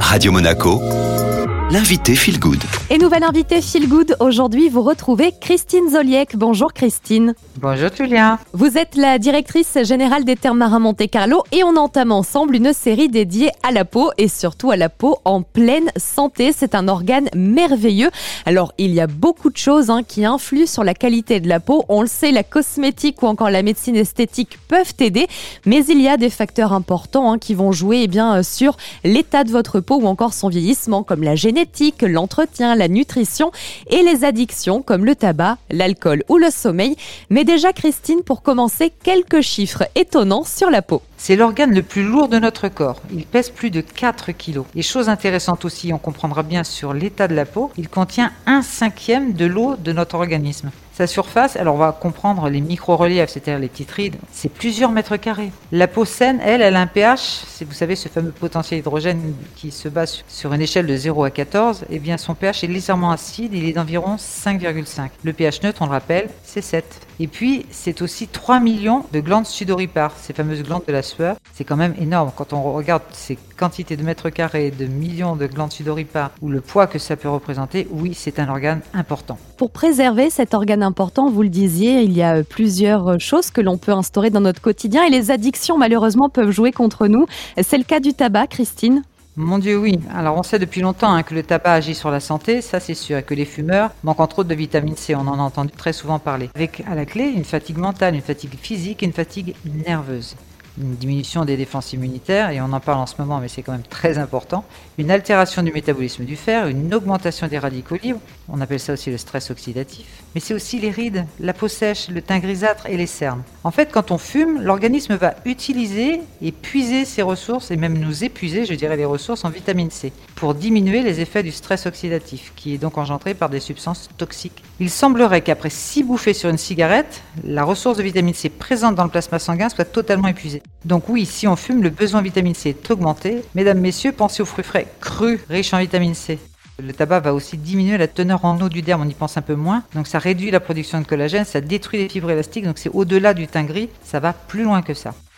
Radio Monaco, l'invité Feel Good. Et nouvelle invitée Feel Good, aujourd'hui vous retrouvez Christine Zoliek. Bonjour Christine. Bonjour Julien. Vous êtes la directrice générale des Terres Marins Monte Carlo et on entame ensemble une série dédiée à la peau et surtout à la peau en pleine santé. C'est un organe merveilleux. Alors il y a beaucoup de choses hein, qui influent sur la qualité de la peau. On le sait, la cosmétique ou encore la médecine esthétique peuvent aider, mais il y a des facteurs importants hein, qui vont jouer eh bien, euh, sur l'état de votre peau ou encore son vieillissement comme la génétique, l'entretien, la nutrition et les addictions comme le tabac, l'alcool ou le sommeil. Mais déjà Christine, pour commencer, quelques chiffres étonnants sur la peau. C'est l'organe le plus lourd de notre corps. Il pèse plus de 4 kilos. Et chose intéressante aussi, on comprendra bien sur l'état de la peau, il contient un cinquième de l'eau de notre organisme. Sa surface, alors on va comprendre les micro-reliefs, c'est-à-dire les petites c'est plusieurs mètres carrés. La peau saine, elle, elle a un pH, vous savez ce fameux potentiel hydrogène qui se base sur une échelle de 0 à 14, eh bien son pH est légèrement acide, il est d'environ 5,5. Le pH neutre, on le rappelle, c'est 7. Et puis, c'est aussi 3 millions de glandes sudoripares, ces fameuses glandes de la sueur. C'est quand même énorme quand on regarde ces quantités de mètres carrés, de millions de glandes sudoripares, ou le poids que ça peut représenter. Oui, c'est un organe important. Pour préserver cet organe important, vous le disiez, il y a plusieurs choses que l'on peut instaurer dans notre quotidien et les addictions, malheureusement, peuvent jouer contre nous. C'est le cas du tabac, Christine? Mon Dieu, oui. Alors on sait depuis longtemps hein, que le tabac agit sur la santé, ça c'est sûr, et que les fumeurs manquent entre autres de vitamine C, on en a entendu très souvent parler. Avec à la clé une fatigue mentale, une fatigue physique et une fatigue nerveuse une diminution des défenses immunitaires, et on en parle en ce moment, mais c'est quand même très important, une altération du métabolisme du fer, une augmentation des radicaux libres, on appelle ça aussi le stress oxydatif, mais c'est aussi les rides, la peau sèche, le teint grisâtre et les cernes. En fait, quand on fume, l'organisme va utiliser et puiser ses ressources, et même nous épuiser, je dirais, les ressources en vitamine C, pour diminuer les effets du stress oxydatif, qui est donc engendré par des substances toxiques. Il semblerait qu'après 6 bouffées sur une cigarette, la ressource de vitamine C présente dans le plasma sanguin soit totalement épuisée. Donc oui, si on fume, le besoin en vitamine C est augmenté. Mesdames, messieurs, pensez aux fruits frais crus, riches en vitamine C. Le tabac va aussi diminuer la teneur en eau du derme, on y pense un peu moins. Donc ça réduit la production de collagène, ça détruit les fibres élastiques, donc c'est au-delà du teint gris, ça va plus loin que ça.